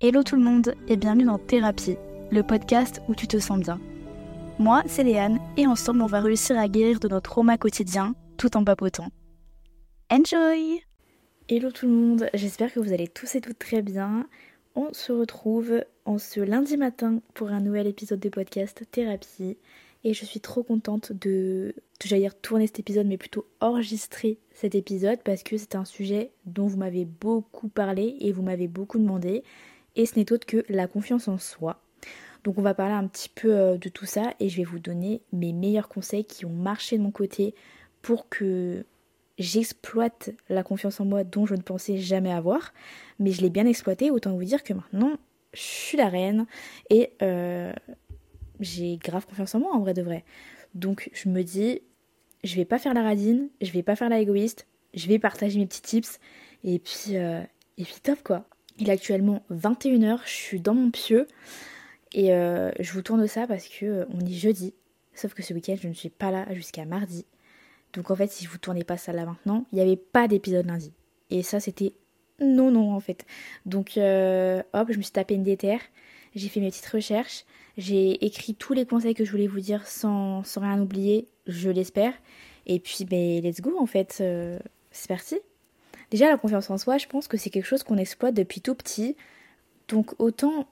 Hello tout le monde et bienvenue dans Thérapie, le podcast où tu te sens bien. Moi, c'est Léane et ensemble on va réussir à guérir de notre trauma quotidien tout en papotant. Enjoy Hello tout le monde, j'espère que vous allez tous et toutes très bien. On se retrouve en ce lundi matin pour un nouvel épisode de podcast Thérapie et je suis trop contente de, j'allais dire tourner cet épisode mais plutôt enregistrer cet épisode parce que c'est un sujet dont vous m'avez beaucoup parlé et vous m'avez beaucoup demandé et ce n'est autre que la confiance en soi. Donc on va parler un petit peu euh, de tout ça et je vais vous donner mes meilleurs conseils qui ont marché de mon côté pour que j'exploite la confiance en moi dont je ne pensais jamais avoir. Mais je l'ai bien exploité, autant vous dire que maintenant je suis la reine et euh, j'ai grave confiance en moi en vrai de vrai. Donc je me dis, je vais pas faire la radine, je vais pas faire la égoïste, je vais partager mes petits tips et puis, euh, et puis top quoi. Il est actuellement 21h, je suis dans mon pieu et euh, je vous tourne ça parce que euh, est jeudi. Sauf que ce week-end, je ne suis pas là jusqu'à mardi. Donc en fait, si vous tournez pas ça là maintenant, il n'y avait pas d'épisode lundi. Et ça, c'était non, non en fait. Donc euh, hop, je me suis tapé une déterre, j'ai fait mes petites recherches, j'ai écrit tous les conseils que je voulais vous dire sans, sans rien oublier, je l'espère. Et puis, ben, let's go en fait, c'est parti. Déjà, la confiance en soi, je pense que c'est quelque chose qu'on exploite depuis tout petit. Donc autant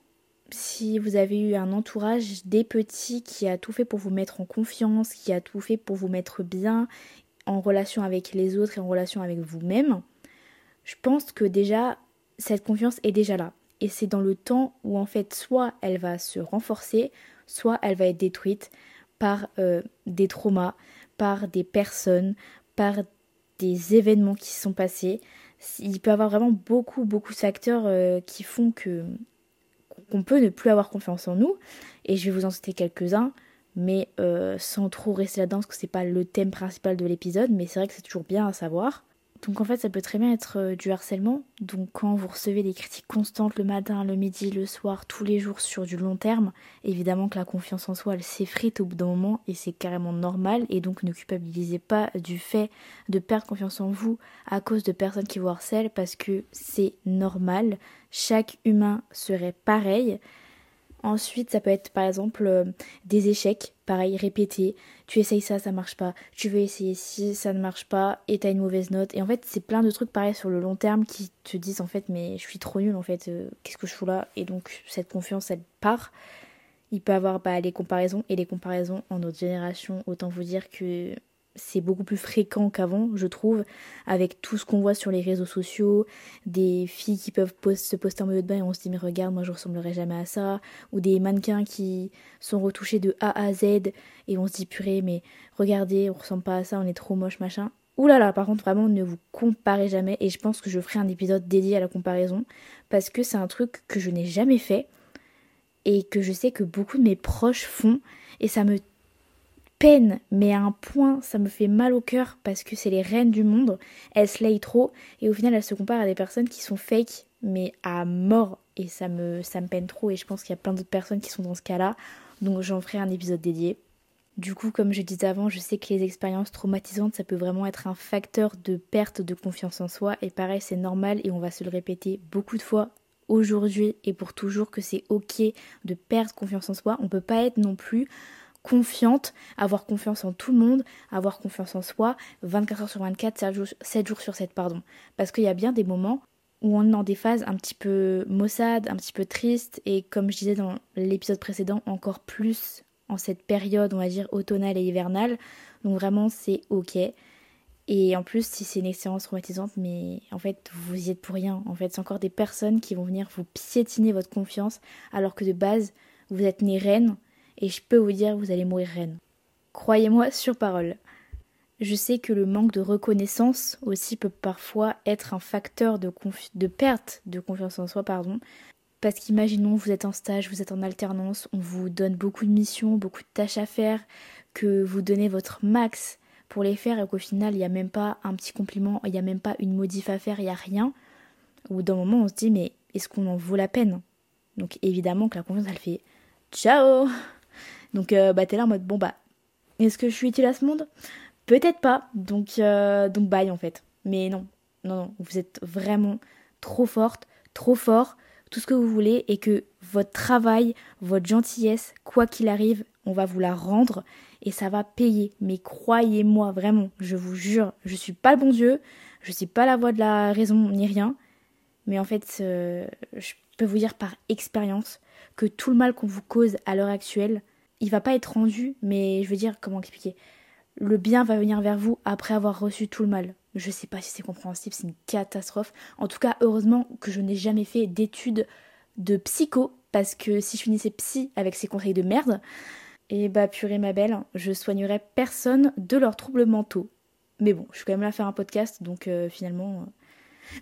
si vous avez eu un entourage des petits qui a tout fait pour vous mettre en confiance, qui a tout fait pour vous mettre bien en relation avec les autres et en relation avec vous-même, je pense que déjà cette confiance est déjà là. Et c'est dans le temps où en fait soit elle va se renforcer, soit elle va être détruite par euh, des traumas, par des personnes, par des événements qui se sont passés. Il peut y avoir vraiment beaucoup, beaucoup de facteurs euh, qui font qu'on peut ne plus avoir confiance en nous. Et je vais vous en citer quelques-uns, mais euh, sans trop rester là-dedans, parce que c'est pas le thème principal de l'épisode, mais c'est vrai que c'est toujours bien à savoir. Donc en fait, ça peut très bien être euh, du harcèlement. Donc quand vous recevez des critiques constantes le matin, le midi, le soir, tous les jours sur du long terme, évidemment que la confiance en soi, elle s'effrite au bout d'un moment et c'est carrément normal. Et donc ne culpabilisez pas du fait de perdre confiance en vous à cause de personnes qui vous harcèlent parce que c'est normal. Chaque humain serait pareil. Ensuite, ça peut être par exemple euh, des échecs, pareil, répétés. Tu essayes ça, ça marche pas. Tu veux essayer ci, ça ne marche pas, et t'as une mauvaise note. Et en fait, c'est plein de trucs pareils sur le long terme qui te disent en fait, mais je suis trop nulle en fait, euh, qu'est-ce que je fous là? Et donc, cette confiance, elle part. Il peut avoir bah, les comparaisons, et les comparaisons en notre génération, autant vous dire que c'est beaucoup plus fréquent qu'avant, je trouve, avec tout ce qu'on voit sur les réseaux sociaux, des filles qui peuvent se poster en maillot de bain et on se dit mais regarde, moi je ressemblerai jamais à ça, ou des mannequins qui sont retouchés de A à Z et on se dit purée mais regardez, on ressemble pas à ça, on est trop moche machin. Ouh là là, par contre vraiment ne vous comparez jamais et je pense que je ferai un épisode dédié à la comparaison parce que c'est un truc que je n'ai jamais fait et que je sais que beaucoup de mes proches font et ça me peine, mais à un point, ça me fait mal au cœur parce que c'est les reines du monde. Elles slay trop et au final, elles se comparent à des personnes qui sont fake, mais à mort. Et ça me, ça me peine trop et je pense qu'il y a plein d'autres personnes qui sont dans ce cas-là. Donc j'en ferai un épisode dédié. Du coup, comme je disais avant, je sais que les expériences traumatisantes, ça peut vraiment être un facteur de perte de confiance en soi. Et pareil, c'est normal et on va se le répéter beaucoup de fois aujourd'hui et pour toujours que c'est ok de perdre confiance en soi. On peut pas être non plus confiante, avoir confiance en tout le monde, avoir confiance en soi, 24 heures sur 24, 7 jours, sur 7, pardon. Parce qu'il y a bien des moments où on est dans des phases un petit peu maussades, un petit peu tristes, et comme je disais dans l'épisode précédent, encore plus en cette période, on va dire, automnale et hivernale. Donc vraiment, c'est ok. Et en plus, si c'est une expérience traumatisante, mais en fait, vous y êtes pour rien. En fait, c'est encore des personnes qui vont venir vous piétiner votre confiance, alors que de base, vous êtes né reine, et je peux vous dire vous allez mourir reine. Croyez-moi sur parole. Je sais que le manque de reconnaissance aussi peut parfois être un facteur de, perte de confiance en soi, pardon. Parce qu'imaginons, vous êtes en stage, vous êtes en alternance, on vous donne beaucoup de missions, beaucoup de tâches à faire, que vous donnez votre max pour les faire et qu'au final, il n'y a même pas un petit compliment, il n'y a même pas une modif à faire, il n'y a rien. Ou d'un moment, on se dit, mais est-ce qu'on en vaut la peine? Donc évidemment que la confiance, elle fait ciao donc euh, bah t'es là en mode bon bah est-ce que je suis utile à ce monde? Peut-être pas. Donc euh, donc bye en fait. Mais non, non non, vous êtes vraiment trop forte, trop fort. Tout ce que vous voulez et que votre travail, votre gentillesse, quoi qu'il arrive, on va vous la rendre et ça va payer. Mais croyez-moi vraiment, je vous jure, je suis pas le bon Dieu, je suis pas la voix de la raison ni rien, mais en fait, euh, je peux vous dire par expérience que tout le mal qu'on vous cause à l'heure actuelle, il va pas être rendu, mais je veux dire, comment expliquer? Le bien va venir vers vous après avoir reçu tout le mal. Je sais pas si c'est compréhensible, c'est une catastrophe. En tout cas, heureusement que je n'ai jamais fait d'études de psycho, parce que si je finissais psy avec ces conseils de merde, et bah purée ma belle, je soignerais personne de leurs troubles mentaux. Mais bon, je suis quand même là à faire un podcast, donc euh, finalement... Euh.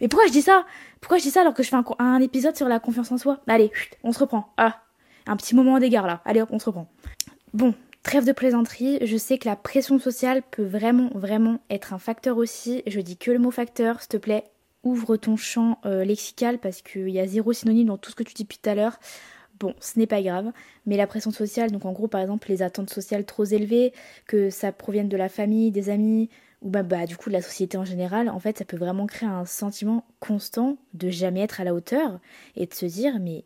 Mais pourquoi je dis ça? Pourquoi je dis ça alors que je fais un, épisode sur la confiance en soi? Allez, on se reprend. Ah, un petit moment d'égard là. Allez on se reprend. Bon, trêve de plaisanterie, je sais que la pression sociale peut vraiment, vraiment être un facteur aussi. Je dis que le mot facteur, s'il te plaît, ouvre ton champ euh, lexical parce qu'il y a zéro synonyme dans tout ce que tu dis depuis tout à l'heure. Bon, ce n'est pas grave, mais la pression sociale, donc en gros par exemple les attentes sociales trop élevées, que ça provienne de la famille, des amis, ou bah, bah du coup de la société en général, en fait ça peut vraiment créer un sentiment constant de jamais être à la hauteur et de se dire mais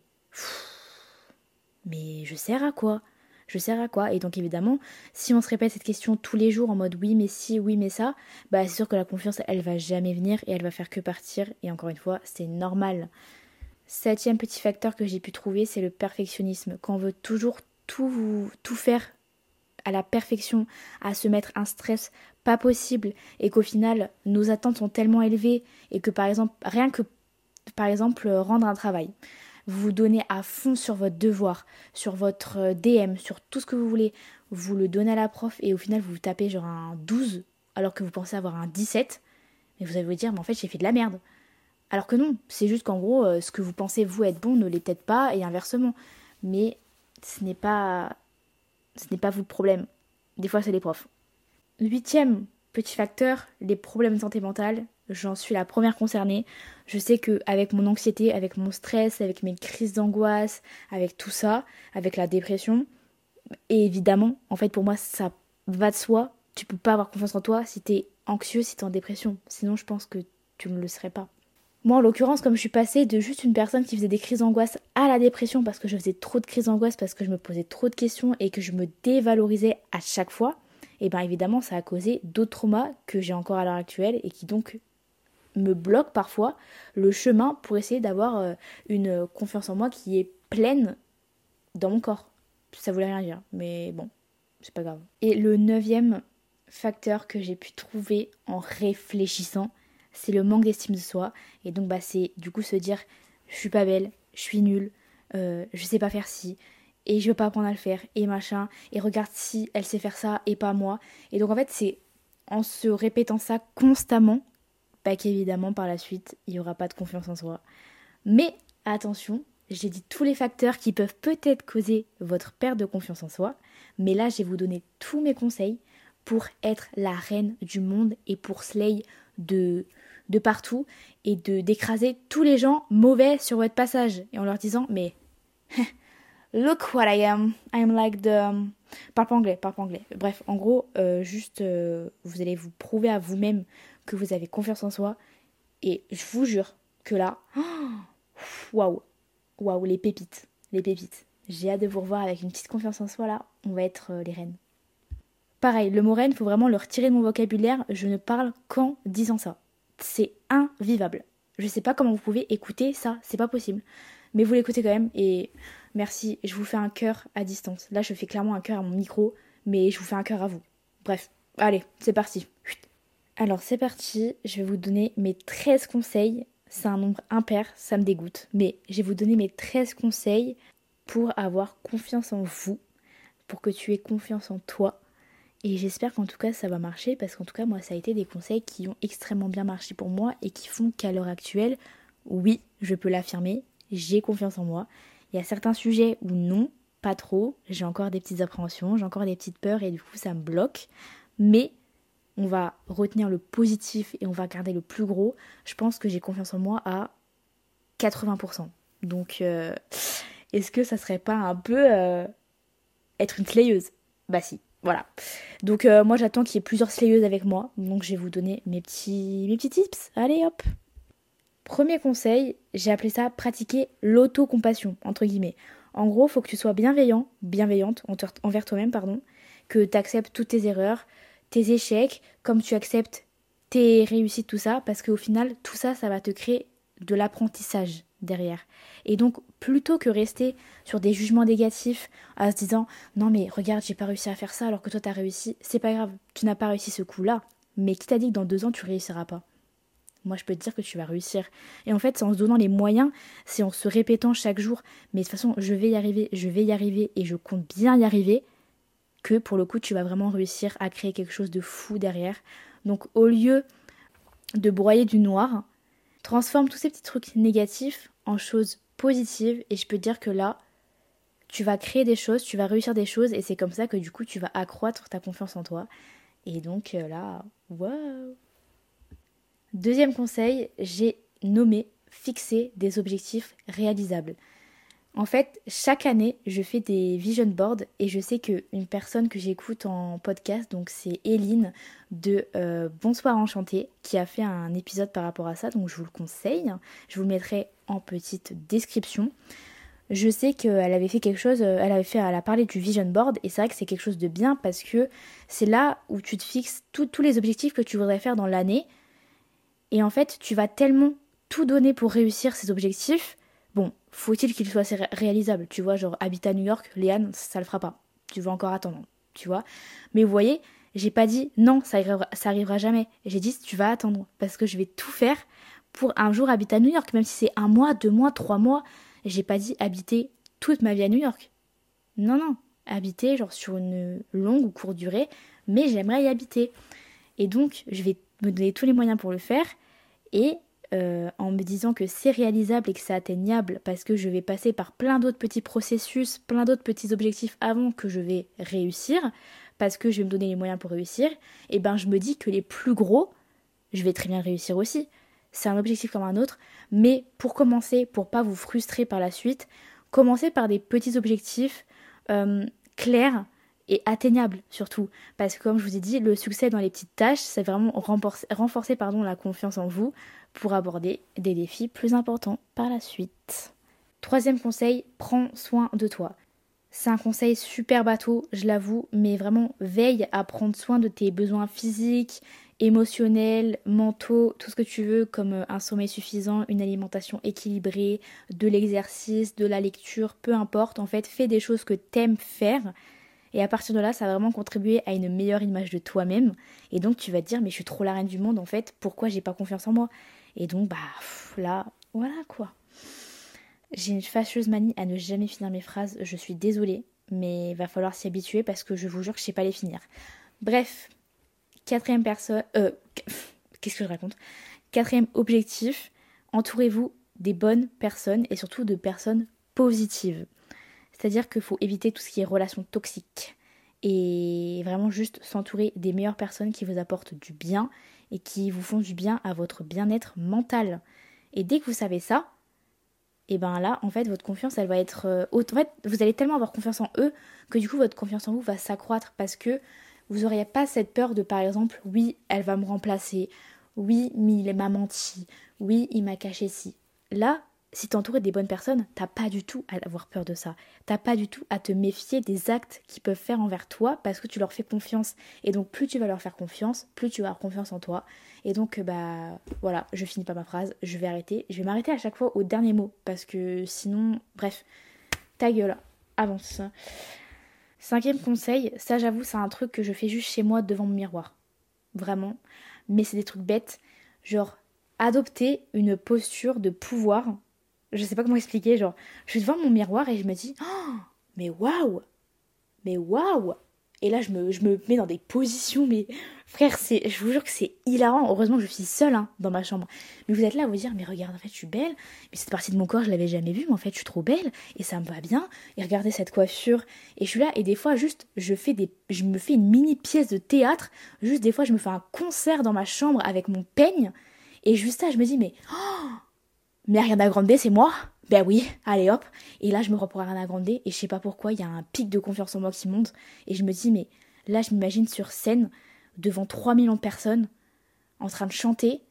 mais je sers à quoi? Je sers à quoi? Et donc évidemment, si on se répète cette question tous les jours en mode oui mais si, oui mais ça, bah c'est sûr que la confiance elle va jamais venir et elle va faire que partir et encore une fois c'est normal. Septième petit facteur que j'ai pu trouver, c'est le perfectionnisme. Quand on veut toujours tout, tout faire à la perfection, à se mettre un stress pas possible, et qu'au final nos attentes sont tellement élevées, et que par exemple, rien que par exemple rendre un travail, vous vous donnez à fond sur votre devoir, sur votre euh, DM, sur tout ce que vous voulez, vous le donnez à la prof, et au final vous tapez genre un 12 alors que vous pensez avoir un 17, et vous allez vous dire mais en fait j'ai fait de la merde. Alors que non, c'est juste qu'en gros, euh, ce que vous pensez vous être bon ne l'est peut-être pas, et inversement. Mais ce n'est pas, ce n'est pas vous le problème. Des fois, c'est les profs. Huitième petit facteur, les problèmes de santé mentale. J'en suis la première concernée. Je sais que avec mon anxiété, avec mon stress, avec mes crises d'angoisse, avec tout ça, avec la dépression, et évidemment, en fait, pour moi, ça va de soi. Tu peux pas avoir confiance en toi si t'es anxieux, si t'es en dépression. Sinon, je pense que tu ne le serais pas. Moi, en l'occurrence, comme je suis passée de juste une personne qui faisait des crises d'angoisse à la dépression parce que je faisais trop de crises d'angoisse, parce que je me posais trop de questions et que je me dévalorisais à chaque fois, et bien évidemment, ça a causé d'autres traumas que j'ai encore à l'heure actuelle et qui donc me bloquent parfois le chemin pour essayer d'avoir euh, une confiance en moi qui est pleine dans mon corps. Ça voulait rien dire, mais bon, c'est pas grave. Et le neuvième facteur que j'ai pu trouver en réfléchissant, c'est le manque d'estime de soi. Et donc, bah, c'est du coup se dire je suis pas belle, je suis nulle, euh, je sais pas faire ci, et je veux pas apprendre à le faire, et machin, et regarde si elle sait faire ça et pas moi. Et donc, en fait, c'est en se répétant ça constamment bah, qu'évidemment, par la suite, il n'y aura pas de confiance en soi. Mais attention, j'ai dit tous les facteurs qui peuvent peut-être causer votre perte de confiance en soi, mais là, je vais vous donner tous mes conseils pour être la reine du monde et pour slay de, de partout et de d'écraser tous les gens mauvais sur votre passage et en leur disant mais look what I am. I'm like the parle pas anglais parle pas anglais. Bref en gros euh, juste euh, vous allez vous prouver à vous-même que vous avez confiance en soi. Et je vous jure que là waouh waouh les pépites les pépites. J'ai hâte de vous revoir avec une petite confiance en soi là. On va être euh, les reines. Pareil, le mot reine, faut vraiment le retirer de mon vocabulaire, je ne parle qu'en disant ça. C'est invivable. Je sais pas comment vous pouvez écouter ça, c'est pas possible. Mais vous l'écoutez quand même et merci, je vous fais un cœur à distance. Là, je fais clairement un cœur à mon micro, mais je vous fais un cœur à vous. Bref, allez, c'est parti. Alors, c'est parti, je vais vous donner mes 13 conseils. C'est un nombre impair, ça me dégoûte, mais je vais vous donner mes 13 conseils pour avoir confiance en vous, pour que tu aies confiance en toi et j'espère qu'en tout cas ça va marcher parce qu'en tout cas moi ça a été des conseils qui ont extrêmement bien marché pour moi et qui font qu'à l'heure actuelle, oui, je peux l'affirmer, j'ai confiance en moi. Il y a certains sujets où non, pas trop, j'ai encore des petites appréhensions, j'ai encore des petites peurs et du coup ça me bloque. Mais on va retenir le positif et on va garder le plus gros. Je pense que j'ai confiance en moi à 80%. Donc euh, est-ce que ça serait pas un peu euh, être une slayeuse? Bah si. Voilà. Donc euh, moi j'attends qu'il y ait plusieurs slayeuses avec moi. Donc je vais vous donner mes petits, mes petits tips. Allez hop. Premier conseil, j'ai appelé ça pratiquer l'autocompassion, entre guillemets. En gros, faut que tu sois bienveillant, bienveillante envers toi-même, pardon, que tu acceptes toutes tes erreurs, tes échecs, comme tu acceptes tes réussites, tout ça, parce qu'au final, tout ça, ça va te créer de l'apprentissage derrière. Et donc, plutôt que rester sur des jugements négatifs, en se disant non mais regarde, j'ai pas réussi à faire ça alors que toi t'as réussi, c'est pas grave, tu n'as pas réussi ce coup-là, mais qui t'a dit que dans deux ans tu réussiras pas moi je peux te dire que tu vas réussir. Et en fait, c'est en se donnant les moyens, c'est en se répétant chaque jour, mais de toute façon, je vais y arriver, je vais y arriver et je compte bien y arriver, que pour le coup, tu vas vraiment réussir à créer quelque chose de fou derrière. Donc au lieu de broyer du noir, transforme tous ces petits trucs négatifs en choses positives et je peux te dire que là, tu vas créer des choses, tu vas réussir des choses et c'est comme ça que du coup, tu vas accroître ta confiance en toi. Et donc euh, là, waouh Deuxième conseil, j'ai nommé fixer des objectifs réalisables. En fait, chaque année, je fais des vision boards et je sais qu'une personne que j'écoute en podcast, donc c'est Eline de euh, Bonsoir Enchanté, qui a fait un épisode par rapport à ça, donc je vous le conseille. Je vous le mettrai en petite description. Je sais qu'elle avait fait quelque chose, euh, elle avait fait, elle a parlé du vision board et c'est vrai que c'est quelque chose de bien parce que c'est là où tu te fixes tous les objectifs que tu voudrais faire dans l'année et en fait, tu vas tellement tout donner pour réussir ces objectifs. Bon, faut-il qu'ils soient réalisables? Tu vois, genre habiter à New York, Léane, ça le fera pas. Tu vas encore attendre, tu vois. Mais vous voyez, j'ai pas dit non, ça arrivera, ça arrivera jamais. J'ai dit tu vas attendre parce que je vais tout faire pour un jour habiter à New York, même si c'est un mois, deux mois, trois mois. J'ai pas dit habiter toute ma vie à New York. Non, non, habiter genre sur une longue ou courte durée, mais j'aimerais y habiter. Et donc, je vais me donner tous les moyens pour le faire et euh, en me disant que c'est réalisable et que c'est atteignable parce que je vais passer par plein d'autres petits processus, plein d'autres petits objectifs avant que je vais réussir, parce que je vais me donner les moyens pour réussir, et ben je me dis que les plus gros, je vais très bien réussir aussi. C'est un objectif comme un autre, mais pour commencer, pour pas vous frustrer par la suite, commencez par des petits objectifs euh, clairs et atteignable surtout. Parce que comme je vous ai dit, le succès dans les petites tâches, c'est vraiment renforcer, renforcer pardon, la confiance en vous pour aborder des défis plus importants par la suite. Troisième conseil, prends soin de toi. C'est un conseil super bateau, je l'avoue, mais vraiment veille à prendre soin de tes besoins physiques, émotionnels, mentaux, tout ce que tu veux, comme euh, un sommeil suffisant, une alimentation équilibrée, de l'exercice, de la lecture, peu importe. En fait, fais des choses que t'aimes faire et à partir de là, ça va vraiment contribuer à une meilleure image de toi-même. Et donc tu vas te dire, mais je suis trop la reine du monde en fait, pourquoi j'ai pas confiance en moi? Et donc, bah là, voilà quoi. J'ai une fâcheuse manie à ne jamais finir mes phrases, je suis désolée, mais va falloir s'y habituer parce que je vous jure que je sais pas les finir. Bref, quatrième personne. Euh, qu'est-ce que je raconte? Quatrième objectif, entourez-vous des bonnes personnes et surtout de personnes positives. C'est-à-dire qu'il faut éviter tout ce qui est relations toxiques et vraiment juste s'entourer des meilleures personnes qui vous apportent du bien et qui vous font du bien à votre bien-être mental. Et dès que vous savez ça, et eh ben là, en fait, votre confiance, elle va être euh, En fait, vous allez tellement avoir confiance en eux que du coup, votre confiance en vous va s'accroître parce que vous n'auriez pas cette peur de, par exemple, oui, elle va me remplacer, oui, mais il m'a menti, oui, il m'a caché ci. Là, si t'es entouré des bonnes personnes, t'as pas du tout à avoir peur de ça. T'as pas du tout à te méfier des actes qu'ils peuvent faire envers toi parce que tu leur fais confiance. Et donc plus tu vas leur faire confiance, plus tu vas avoir confiance en toi. Et donc bah voilà, je finis pas ma phrase, je vais arrêter. Je vais m'arrêter à chaque fois au dernier mot parce que sinon, bref, ta gueule, avance. Cinquième conseil, ça j'avoue c'est un truc que je fais juste chez moi devant mon miroir. Vraiment. Mais c'est des trucs bêtes. Genre adopter une posture de pouvoir je sais pas comment expliquer, genre, je suis devant mon miroir et je me dis, oh, mais waouh, mais waouh. Et là, je me, je me mets dans des positions, mais frère, c'est, je vous jure que c'est hilarant. Heureusement, je suis seule hein, dans ma chambre. Mais vous êtes là à vous dire, mais regarde, en fait, je suis belle. Mais cette partie de mon corps, je l'avais jamais vue, mais en fait, je suis trop belle et ça me va bien. Et regardez cette coiffure. Et je suis là, et des fois, juste, je fais des, je me fais une mini pièce de théâtre. Juste, des fois, je me fais un concert dans ma chambre avec mon peigne. Et juste ça, je me dis, mais oh, mais Ariana Grande, c'est moi Ben oui, allez hop. Et là, je me reprends Ariana Grande et je sais pas pourquoi, il y a un pic de confiance en moi qui monte. Et je me dis, mais là, je m'imagine sur scène, devant 3 millions de personnes, en train de chanter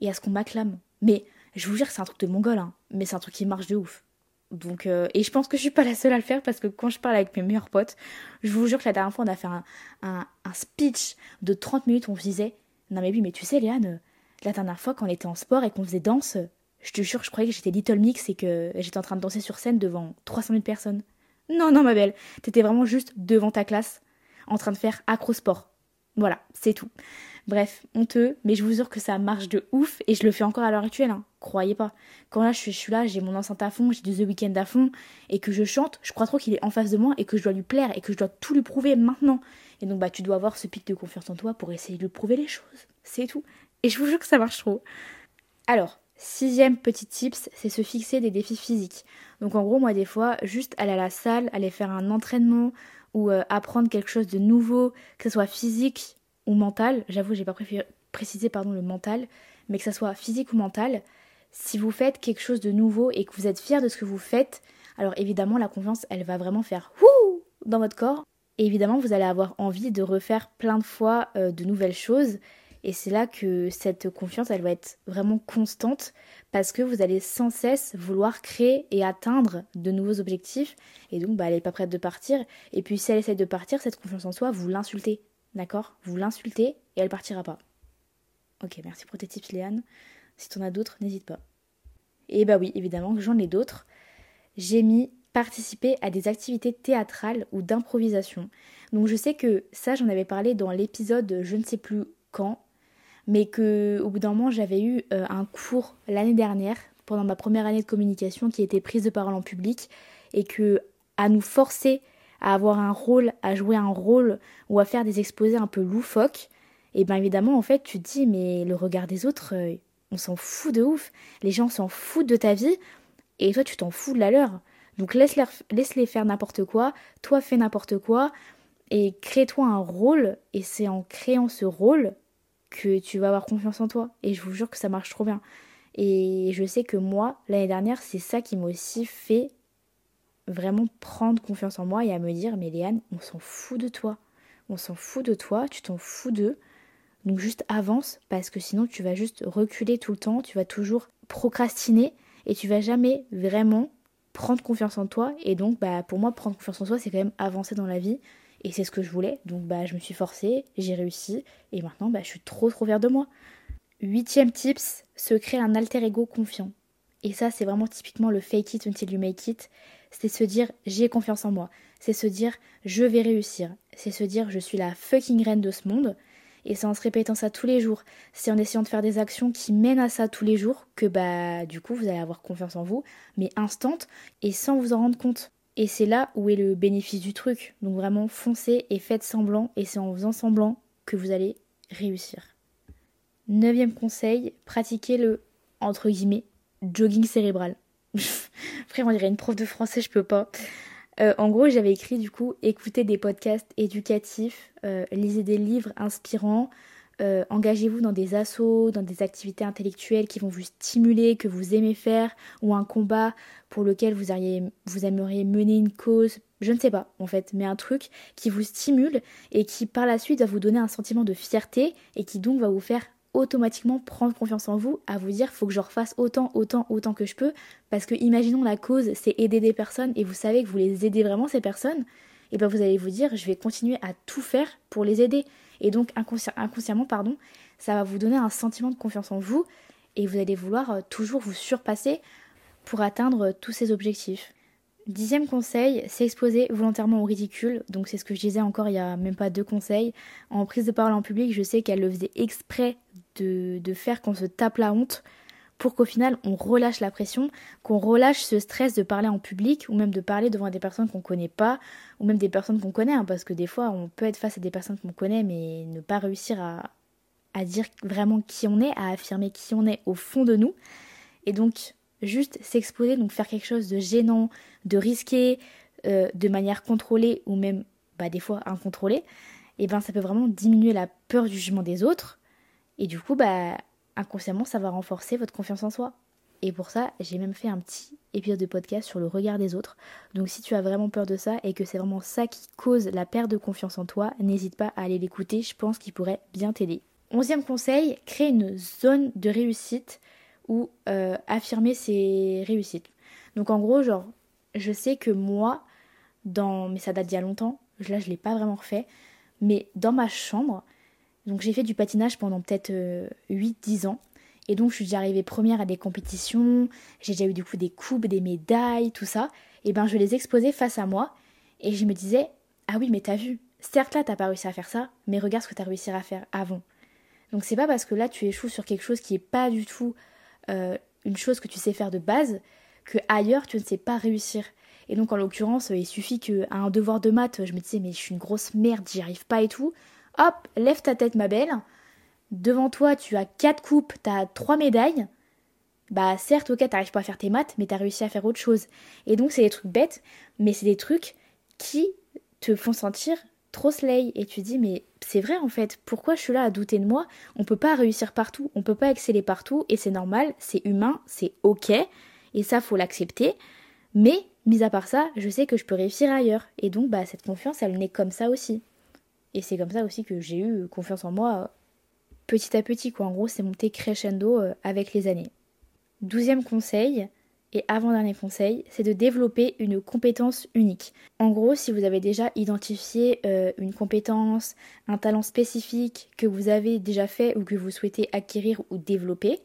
et à ce qu'on m'acclame. Mais Je vous jure que c'est un truc de mongol, hein, mais c'est un truc qui marche de ouf. Donc, euh, et je pense que je suis pas la seule à le faire parce que quand je parle avec mes meilleurs potes, je vous jure que la dernière fois on a fait un, un, speech de 30 minutes on disait Non mais oui, mais tu sais, Léane, la dernière fois quand on était en sport et qu'on faisait danse, je te jure, je croyais que j'étais Little Mix et que j'étais en train de danser sur scène devant 300 000 personnes. Non, non, ma belle, t'étais vraiment juste devant ta classe en train de faire acro-sport. Voilà, c'est tout. Bref, honteux, mais je vous jure que ça marche de ouf et je le fais encore à l'heure actuelle, hein. croyez pas. Quand là je suis, là, j'ai mon enceinte à fond, j'ai du The Weeknd à fond et que je chante, je crois trop qu'il est en face de moi et que je dois lui plaire et que je dois tout lui prouver maintenant. Et donc bah tu dois avoir ce pic de confiance en toi pour essayer de lui prouver les choses, c'est tout. Et je vous jure que ça marche trop. Alors, sixième petit tips, c'est se fixer des défis physiques. Donc en gros, moi des fois, juste aller à la salle, aller faire un entraînement ou euh, apprendre quelque chose de nouveau, que ce soit physique ou mental, j'avoue, j'ai pas précisé pardon le mental, mais que ce soit physique ou mental, si vous faites quelque chose de nouveau et que vous êtes fier de ce que vous faites, alors évidemment la confiance, elle va vraiment faire wouh dans votre corps. Et évidemment, vous allez avoir envie de refaire plein de fois euh, de nouvelles choses. Et c'est là que cette confiance, elle va être vraiment constante parce que vous allez sans cesse vouloir créer et atteindre de nouveaux objectifs. Et donc, bah, elle n'est pas prête de partir. Et puis, si elle essaie de partir, cette confiance en soi, vous l'insultez. D'accord? Vous l'insultez et elle partira pas. Ok, merci pour tes tips, Léane. Si t'en as d'autres, n'hésite pas. Et bah oui, évidemment, j'en ai d'autres. J'ai mis participer à des activités théâtrales ou d'improvisation. Donc je sais que ça, j'en avais parlé dans l'épisode je ne sais plus quand, mais que au bout d'un moment, j'avais eu euh, un cours l'année dernière pendant ma première année de communication qui était prise de parole en public et que à nous forcer à avoir un rôle, à jouer un rôle ou à faire des exposés un peu loufoques, et bien évidemment, en fait, tu te dis, mais le regard des autres, euh, on s'en fout de ouf. Les gens s'en foutent de ta vie, et toi, tu t'en fous de la leur. Donc laisse-les laisse faire n'importe quoi, toi fais n'importe quoi, et crée-toi un rôle, et c'est en créant ce rôle que tu vas avoir confiance en toi. Et je vous jure que ça marche trop bien. Et je sais que moi, l'année dernière, c'est ça qui m'a aussi fait vraiment prendre confiance en moi et à me dire mais Léane, on s'en fout de toi. On s'en fout de toi, tu t'en fous d'eux. Donc juste avance parce que sinon tu vas juste reculer tout le temps, tu vas toujours procrastiner et tu vas jamais vraiment prendre confiance en toi et donc bah pour moi prendre confiance en soi c'est quand même avancer dans la vie et c'est ce que je voulais donc bah je me suis forcée, j'ai réussi et maintenant bah je suis trop trop fière de moi. Huitième tips, se créer un alter ego confiant. Et ça c'est vraiment typiquement le fake it until you make it c'est se dire j'ai confiance en moi, c'est se dire je vais réussir, c'est se dire je suis la fucking reine de ce monde. Et c'est en se répétant ça tous les jours, c'est en essayant de faire des actions qui mènent à ça tous les jours que bah du coup vous allez avoir confiance en vous, mais instant et sans vous en rendre compte. Et c'est là où est le bénéfice du truc. Donc vraiment foncez et faites semblant et c'est en faisant semblant que vous allez réussir. Neuvième conseil, pratiquez le entre guillemets jogging cérébral. Frère, on dirait une prof de français, je peux pas. Euh, en gros, j'avais écrit du coup écoutez des podcasts éducatifs, euh, lisez des livres inspirants, euh, engagez-vous dans des assauts, dans des activités intellectuelles qui vont vous stimuler, que vous aimez faire, ou un combat pour lequel vous, aimeriez mener une cause, je ne sais pas en fait, mais un truc qui vous stimule et qui par la suite va vous donner un sentiment de fierté et qui donc va vous faire automatiquement prendre confiance en vous, à vous dire faut que je refasse autant, autant, autant que je peux, parce que imaginons la cause c'est aider des personnes et vous savez que vous les aidez vraiment ces personnes, et bien vous allez vous dire je vais continuer à tout faire pour les aider. Et donc inconsciemment, pardon, ça va vous donner un sentiment de confiance en vous et vous allez vouloir euh, toujours vous surpasser pour atteindre tous ces objectifs. Dixième conseil, s'exposer volontairement au ridicule. Donc c'est ce que je disais encore il y a même pas deux conseils. En prise de parole en public, je sais qu'elle le faisait exprès de, faire qu'on se tape la honte pour qu'au final on relâche la pression, qu'on relâche ce stress de parler en public ou même de parler devant des personnes qu'on connaît pas ou même des personnes qu'on connaît hein, parce que des fois on peut être face à des personnes qu'on connaît mais ne pas réussir à, à dire vraiment qui on est, à affirmer qui on est au fond de nous. Et donc juste s'exposer, donc faire quelque chose de gênant, de risqué, euh, de manière contrôlée ou même bah, des fois incontrôlée, et eh ben ça peut vraiment diminuer la peur du jugement des autres. Et du coup, bah inconsciemment, ça va renforcer votre confiance en soi. Et pour ça, j'ai même fait un petit épisode de podcast sur le regard des autres. Donc si tu as vraiment peur de ça et que c'est vraiment ça qui cause la perte de confiance en toi, n'hésite pas à aller l'écouter, je pense qu'il pourrait bien t'aider. Onzième conseil, crée une zone de réussite ou euh, affirmer ses réussites. Donc en gros, genre, je sais que moi, dans, mais ça date d'il y a longtemps, là je l'ai pas vraiment refait, mais dans ma chambre, donc j'ai fait du patinage pendant peut-être 8-10 euh, ans, et donc je suis déjà arrivée première à des compétitions, j'ai déjà eu du coup des coupes, des médailles, tout ça, et ben je les exposais face à moi, et je me disais, ah oui mais t'as vu, certes là t'as pas réussi à faire ça, mais regarde ce que t'as réussi à faire avant. Donc c'est pas parce que là tu échoues sur quelque chose qui est pas du tout euh, une chose que tu sais faire de base que ailleurs tu ne sais pas réussir. Et donc en l'occurrence, il suffit qu'à un devoir de maths, je me disais mais je suis une grosse merde, j'y arrive pas et tout. Hop, lève ta tête ma belle. Devant toi, tu as quatre coupes, tu as trois médailles. Bah certes, ok, t'arrives pas à faire tes maths, mais t'as réussi à faire autre chose. Et donc c'est des trucs bêtes, mais c'est des trucs qui te font sentir trop slay. Et tu dis mais c'est vrai en fait, pourquoi je suis là à douter de moi? On peut pas réussir partout, on peut pas exceller partout, et c'est normal, c'est humain, c'est ok, et ça faut l'accepter. Mais, mis à part ça, je sais que je peux réussir ailleurs. Et donc, bah, cette confiance, elle naît comme ça aussi. Et c'est comme ça aussi que j'ai eu confiance en moi petit à petit, quoi. En gros, c'est monté crescendo euh, avec les années. Douzième conseil, et avant-dernier conseil, c'est de développer une compétence unique. En gros, si vous avez déjà identifié euh, une compétence, un talent spécifique que vous avez déjà fait ou que vous souhaitez acquérir ou développer,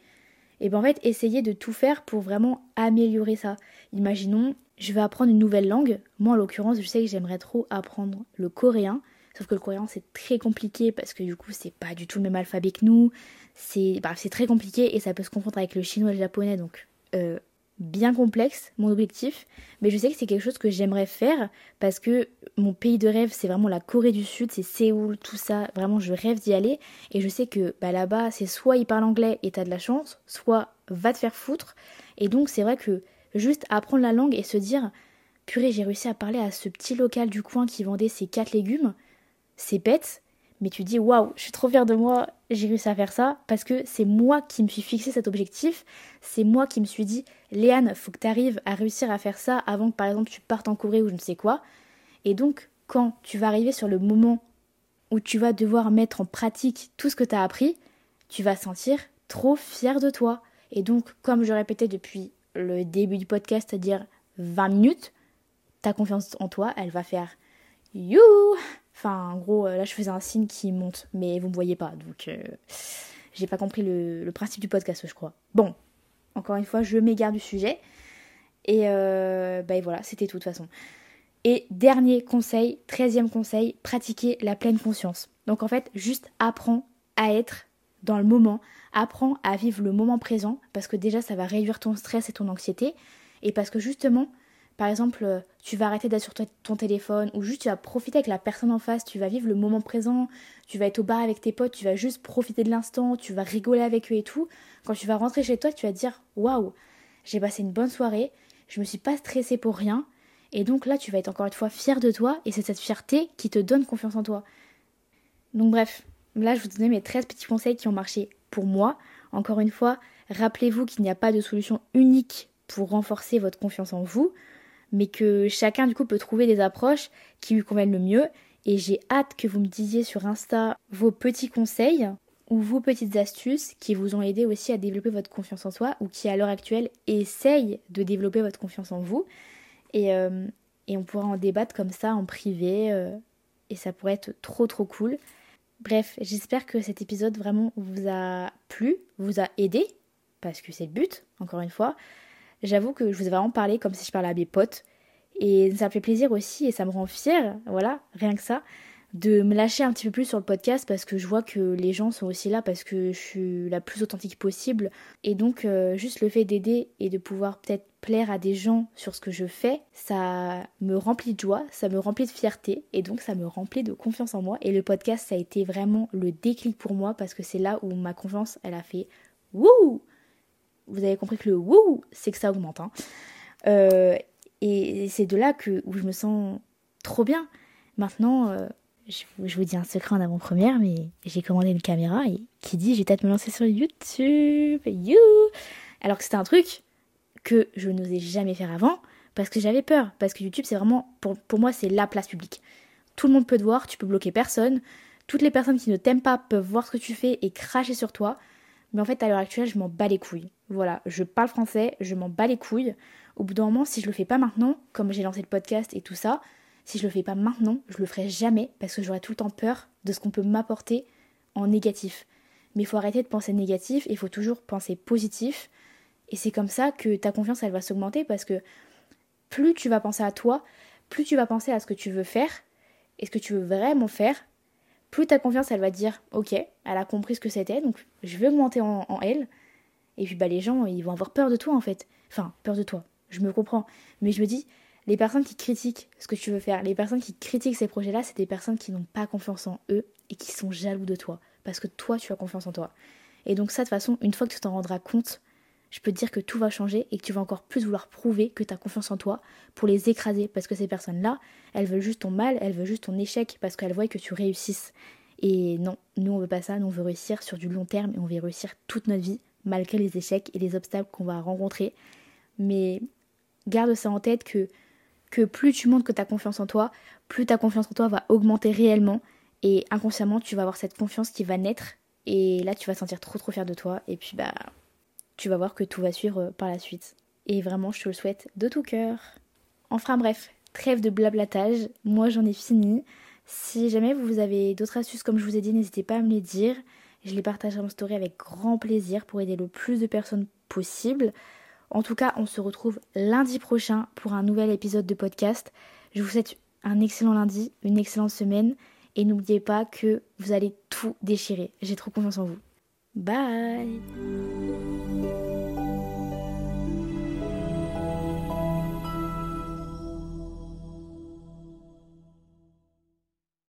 et bien en fait, essayez de tout faire pour vraiment améliorer ça. Imaginons, je vais apprendre une nouvelle langue. Moi, en l'occurrence, je sais que j'aimerais trop apprendre le coréen. Sauf que le coréen, c'est très compliqué parce que du coup, c'est pas du tout le même alphabet que nous. C'est bah, très compliqué et ça peut se confondre avec le chinois et le japonais. Donc, euh, bien complexe, mon objectif, mais je sais que c'est quelque chose que j'aimerais faire parce que mon pays de rêve, c'est vraiment la Corée du Sud, c'est Séoul, tout ça, vraiment je rêve d'y aller et je sais que bah, là-bas, c'est soit ils parlent anglais et t'as de la chance, soit va te faire foutre. Et donc c'est vrai que juste apprendre la langue et se dire purée, j'ai réussi à parler à ce petit local du coin qui vendait ces quatre légumes, c'est bête, mais tu dis waouh, je suis trop fière de moi, j'ai réussi à faire ça parce que c'est moi qui me suis fixé cet objectif, c'est moi qui me suis dit Léane, faut que tu arrives à réussir à faire ça avant que par exemple tu partes en Corée ou je ne sais quoi. Et donc quand tu vas arriver sur le moment où tu vas devoir mettre en pratique tout ce que tu as appris, tu vas sentir trop fier de toi. Et donc comme je répétais depuis le début du podcast, c'est-à-dire 20 minutes, ta confiance en toi, elle va faire you Enfin, en gros, euh, là, je faisais un signe qui monte, mais vous me voyez pas, donc euh, j'ai pas compris le, principe du podcast, je crois. Bon, encore une fois, je m'égare du sujet. Et euh, bah, voilà, c'était tout de toute façon. Et dernier conseil, treizième conseil, pratiquer la pleine conscience. Donc en fait, juste apprends à être dans le moment, apprends à vivre le moment présent, parce que déjà, ça va réduire ton stress et ton anxiété, et parce que justement, par exemple, euh, tu vas arrêter d'être sur ton téléphone ou juste tu vas profiter avec la personne en face, tu vas vivre le moment présent, tu vas être au bar avec tes potes, tu vas juste profiter de l'instant, tu vas rigoler avec eux et tout. Quand tu vas rentrer chez toi, tu vas te dire waouh, j'ai passé une bonne soirée, je me suis pas stressée pour rien. Et donc là, tu vas être encore une fois fier de toi et c'est cette fierté qui te donne confiance en toi. Donc bref, là je vous donnais mes 13 petits conseils qui ont marché pour moi. Encore une fois, rappelez-vous qu'il n'y a pas de solution unique pour renforcer votre confiance en vous mais que chacun du coup peut trouver des approches qui lui conviennent le mieux. Et j'ai hâte que vous me disiez sur Insta vos petits conseils ou vos petites astuces qui vous ont aidé aussi à développer votre confiance en soi ou qui à l'heure actuelle essayent de développer votre confiance en vous. Et, euh, on pourra en débattre comme ça en privé euh, et ça pourrait être trop trop cool. Bref, j'espère que cet épisode vraiment vous a plu, vous a aidé, parce que c'est le but, encore une fois j'avoue que je vous ai vraiment parlé comme si je parlais à mes potes. Et ça me fait plaisir aussi et ça me rend fière, voilà, rien que ça, de me lâcher un petit peu plus sur le podcast parce que je vois que les gens sont aussi là parce que je suis la plus authentique possible. Et donc, euh, juste le fait d'aider et de pouvoir peut-être plaire à des gens sur ce que je fais, ça me remplit de joie, ça me remplit de fierté et donc ça me remplit de confiance en moi. Et le podcast, ça a été vraiment le déclic pour moi parce que c'est là où ma confiance, elle a fait wouh vous avez compris que le wouh, c'est que ça augmente. Hein. Euh, et c'est de là que, où je me sens trop bien. Maintenant, euh, je, vous dis un secret en avant-première, mais j'ai commandé une caméra et qui dit, j'ai peut-être me lancer sur YouTube. You Alors que c'était un truc que je n'osais jamais faire avant parce que j'avais peur. Parce que YouTube, c'est vraiment, pour, pour moi, c'est la place publique. Tout le monde peut te voir, tu peux bloquer personne. Toutes les personnes qui ne t'aiment pas peuvent voir ce que tu fais et cracher sur toi. Mais en fait, à l'heure actuelle, je m'en bats les couilles. Voilà, je parle français, je m'en bats les couilles. Au bout d'un moment, si je le fais pas maintenant, comme j'ai lancé le podcast et tout ça, si je le fais pas maintenant, je le ferai jamais parce que j'aurai tout le temps peur de ce qu'on peut m'apporter en négatif. Mais il faut arrêter de penser négatif, il faut toujours penser positif. Et c'est comme ça que ta confiance, elle va s'augmenter parce que plus tu vas penser à toi, plus tu vas penser à ce que tu veux faire et ce que tu veux vraiment faire, plus ta confiance, elle va dire, ok, elle a compris ce que c'était, donc je vais augmenter en, en elle. Et puis bah les gens, ils vont avoir peur de toi en fait. Enfin, peur de toi, je me comprends. Mais je me dis, les personnes qui critiquent ce que tu veux faire, les personnes qui critiquent ces projets-là, c'est des personnes qui n'ont pas confiance en eux et qui sont jaloux de toi. Parce que toi, tu as confiance en toi. Et donc ça, de toute façon, une fois que tu t'en rendras compte, je peux te dire que tout va changer et que tu vas encore plus vouloir prouver que tu as confiance en toi pour les écraser. Parce que ces personnes-là, elles veulent juste ton mal, elles veulent juste ton échec parce qu'elles voient que tu réussisses. Et non, nous on veut pas ça, nous on veut réussir sur du long terme et on veut réussir toute notre vie, malgré les échecs et les obstacles qu'on va rencontrer. Mais garde ça en tête que, que plus tu montres que tu as confiance en toi, plus ta confiance en toi va augmenter réellement et inconsciemment tu vas avoir cette confiance qui va naître et là tu vas sentir trop trop fier de toi et puis bah tu vas voir que tout va suivre euh, par la suite. Et vraiment je te le souhaite de tout cœur. Enfin bref, trêve de blablatage, moi j'en ai fini. Si jamais vous avez d'autres astuces comme je vous ai dit, n'hésitez pas à me les dire. Je les partagerai en story avec grand plaisir pour aider le plus de personnes possible. En tout cas, on se retrouve lundi prochain pour un nouvel épisode de podcast. Je vous souhaite un excellent lundi, une excellente semaine et n'oubliez pas que vous allez tout déchirer. J'ai trop confiance en vous. Bye